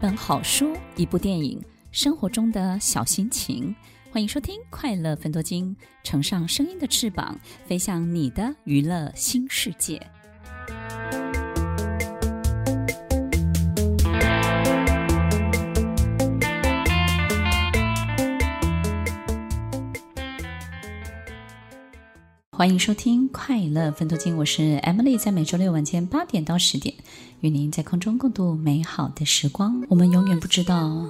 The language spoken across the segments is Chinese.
本好书，一部电影，生活中的小心情。欢迎收听《快乐分多金》，乘上声音的翅膀，飞向你的娱乐新世界。欢迎收听《快乐分多金》，我是 Emily，在每周六晚间八点到十点，与您在空中共度美好的时光。我们永远不知道，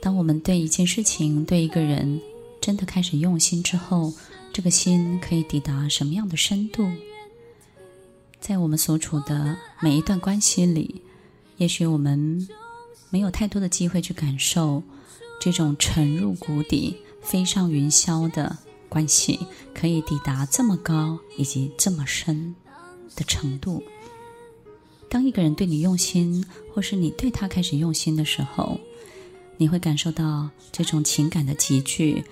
当我们对一件事情、对一个人真的开始用心之后，这个心可以抵达什么样的深度？在我们所处的每一段关系里，也许我们没有太多的机会去感受这种沉入谷底、飞上云霄的。关系可以抵达这么高以及这么深的程度。当一个人对你用心，或是你对他开始用心的时候，你会感受到这种情感的集聚，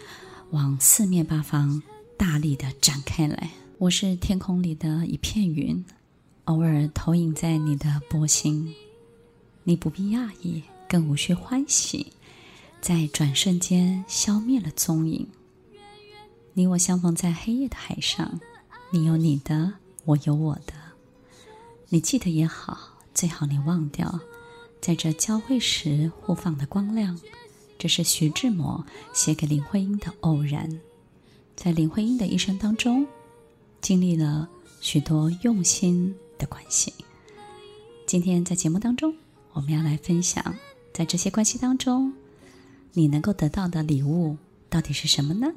往四面八方大力的展开来。我是天空里的一片云，偶尔投影在你的波心，你不必讶异，更无需欢喜，在转瞬间消灭了踪影。你我相逢在黑夜的海上，你有你的，我有我的。你记得也好，最好你忘掉，在这交汇时互放的光亮。这是徐志摩写给林徽因的偶然。在林徽因的一生当中，经历了许多用心的关系。今天在节目当中，我们要来分享，在这些关系当中，你能够得到的礼物到底是什么呢？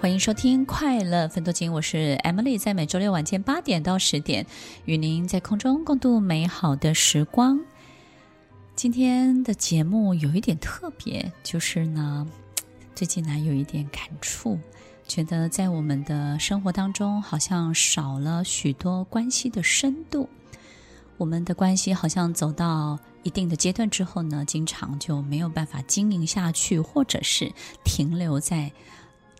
欢迎收听《快乐分多金》，我是 Emily，在每周六晚间八点到十点，与您在空中共度美好的时光。今天的节目有一点特别，就是呢，最近呢有一点感触，觉得在我们的生活当中，好像少了许多关系的深度。我们的关系好像走到一定的阶段之后呢，经常就没有办法经营下去，或者是停留在。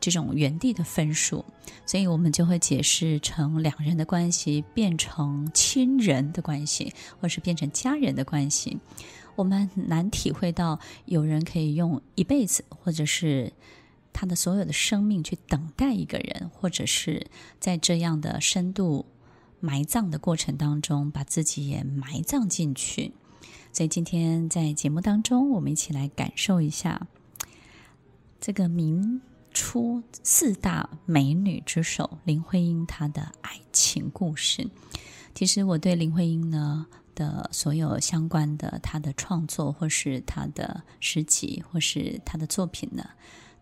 这种原地的分数，所以我们就会解释成两人的关系变成亲人的关系，或是变成家人的关系。我们难体会到有人可以用一辈子，或者是他的所有的生命去等待一个人，或者是在这样的深度埋葬的过程当中，把自己也埋葬进去。所以今天在节目当中，我们一起来感受一下这个名。出四大美女之首林徽因她的爱情故事。其实我对林徽因呢的所有相关的她的创作，或是她的诗集，或是她的作品呢，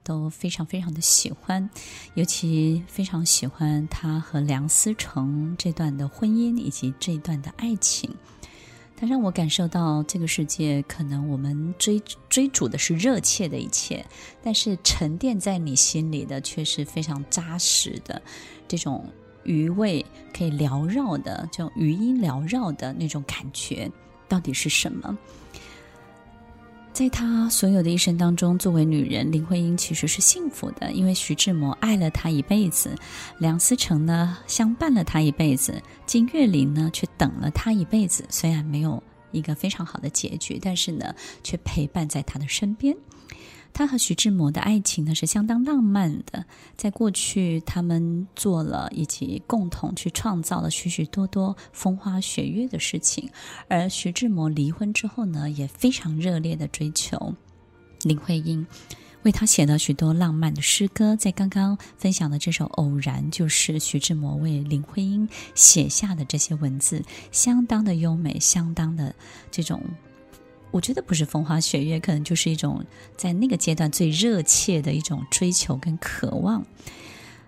都非常非常的喜欢，尤其非常喜欢她和梁思成这段的婚姻以及这一段的爱情。它让我感受到这个世界，可能我们追追逐的是热切的一切，但是沉淀在你心里的却是非常扎实的，这种余味可以缭绕的，这种余音缭绕的那种感觉，到底是什么？在她所有的一生当中，作为女人，林徽因其实是幸福的，因为徐志摩爱了她一辈子，梁思成呢相伴了她一辈子，金岳霖呢却等了她一辈子。虽然没有一个非常好的结局，但是呢，却陪伴在她的身边。他和徐志摩的爱情呢是相当浪漫的，在过去他们做了以及共同去创造了许许多多风花雪月的事情，而徐志摩离婚之后呢，也非常热烈的追求林徽因，为他写了许多浪漫的诗歌。在刚刚分享的这首《偶然》，就是徐志摩为林徽因写下的这些文字，相当的优美，相当的这种。我觉得不是风花雪月，可能就是一种在那个阶段最热切的一种追求跟渴望。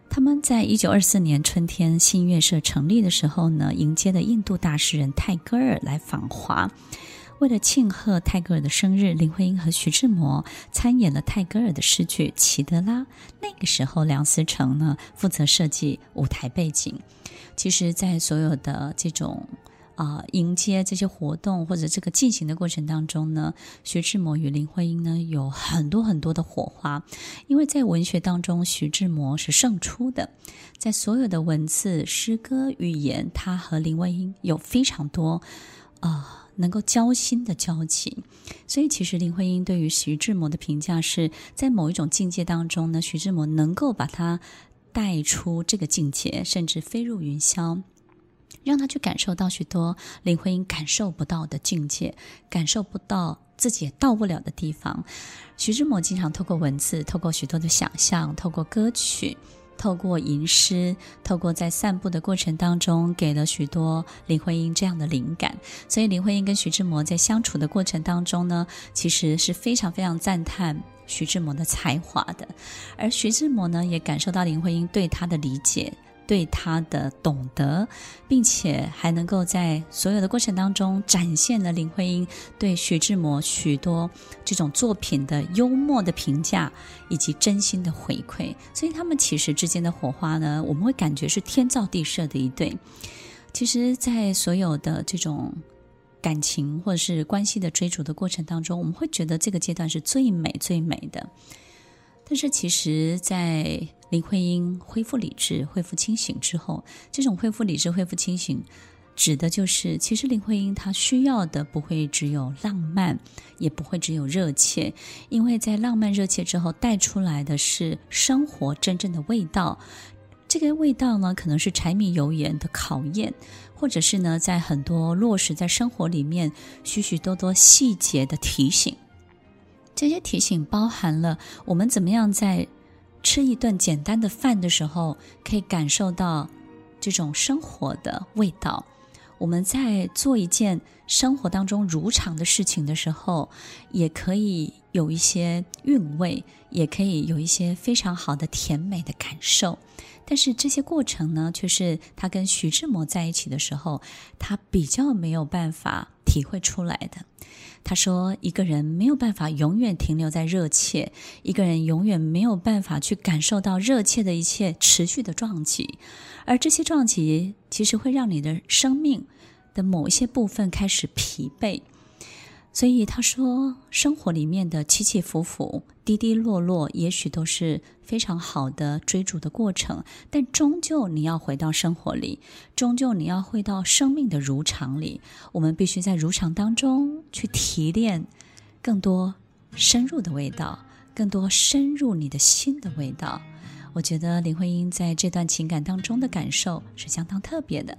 他们在一九二四年春天新月社成立的时候呢，迎接了印度大诗人泰戈尔来访华。为了庆贺泰戈尔的生日，林徽因和徐志摩参演了泰戈尔的诗句《齐德拉》。那个时候，梁思成呢负责设计舞台背景。其实，在所有的这种。啊、迎接这些活动或者这个进行的过程当中呢，徐志摩与林徽因呢有很多很多的火花，因为在文学当中，徐志摩是胜出的，在所有的文字、诗歌、语言，他和林徽因有非常多啊、能够交心的交情，所以其实林徽因对于徐志摩的评价是在某一种境界当中呢，徐志摩能够把他带出这个境界，甚至飞入云霄。让他去感受到许多林徽因感受不到的境界，感受不到自己也到不了的地方。徐志摩经常透过文字，透过许多的想象，透过歌曲，透过吟诗，透过在散步的过程当中，给了许多林徽因这样的灵感。所以林徽因跟徐志摩在相处的过程当中呢，其实是非常非常赞叹徐志摩的才华的，而徐志摩呢，也感受到林徽因对他的理解。对他的懂得，并且还能够在所有的过程当中展现了林徽因对徐志摩许多这种作品的幽默的评价以及真心的回馈，所以他们其实之间的火花呢，我们会感觉是天造地设的一对。其实，在所有的这种感情或者是关系的追逐的过程当中，我们会觉得这个阶段是最美最美的。但是，其实，在林徽因恢复理智、恢复清醒之后，这种恢复理智、恢复清醒，指的就是，其实林徽因她需要的不会只有浪漫，也不会只有热切，因为在浪漫热切之后带出来的是生活真正的味道。这个味道呢，可能是柴米油盐的考验，或者是呢，在很多落实在生活里面许许多多细节的提醒。这些提醒包含了我们怎么样在。吃一顿简单的饭的时候，可以感受到这种生活的味道。我们在做一件生活当中如常的事情的时候，也可以有一些韵味，也可以有一些非常好的甜美的感受。但是这些过程呢，却是他跟徐志摩在一起的时候，他比较没有办法体会出来的。他说：“一个人没有办法永远停留在热切，一个人永远没有办法去感受到热切的一切持续的撞击，而这些撞击其实会让你的生命的某一些部分开始疲惫。”所以他说，生活里面的起起伏伏、滴滴落落，也许都是非常好的追逐的过程，但终究你要回到生活里，终究你要回到生命的如常里。我们必须在如常当中去提炼更多深入的味道，更多深入你的心的味道。我觉得林徽因在这段情感当中的感受是相当特别的。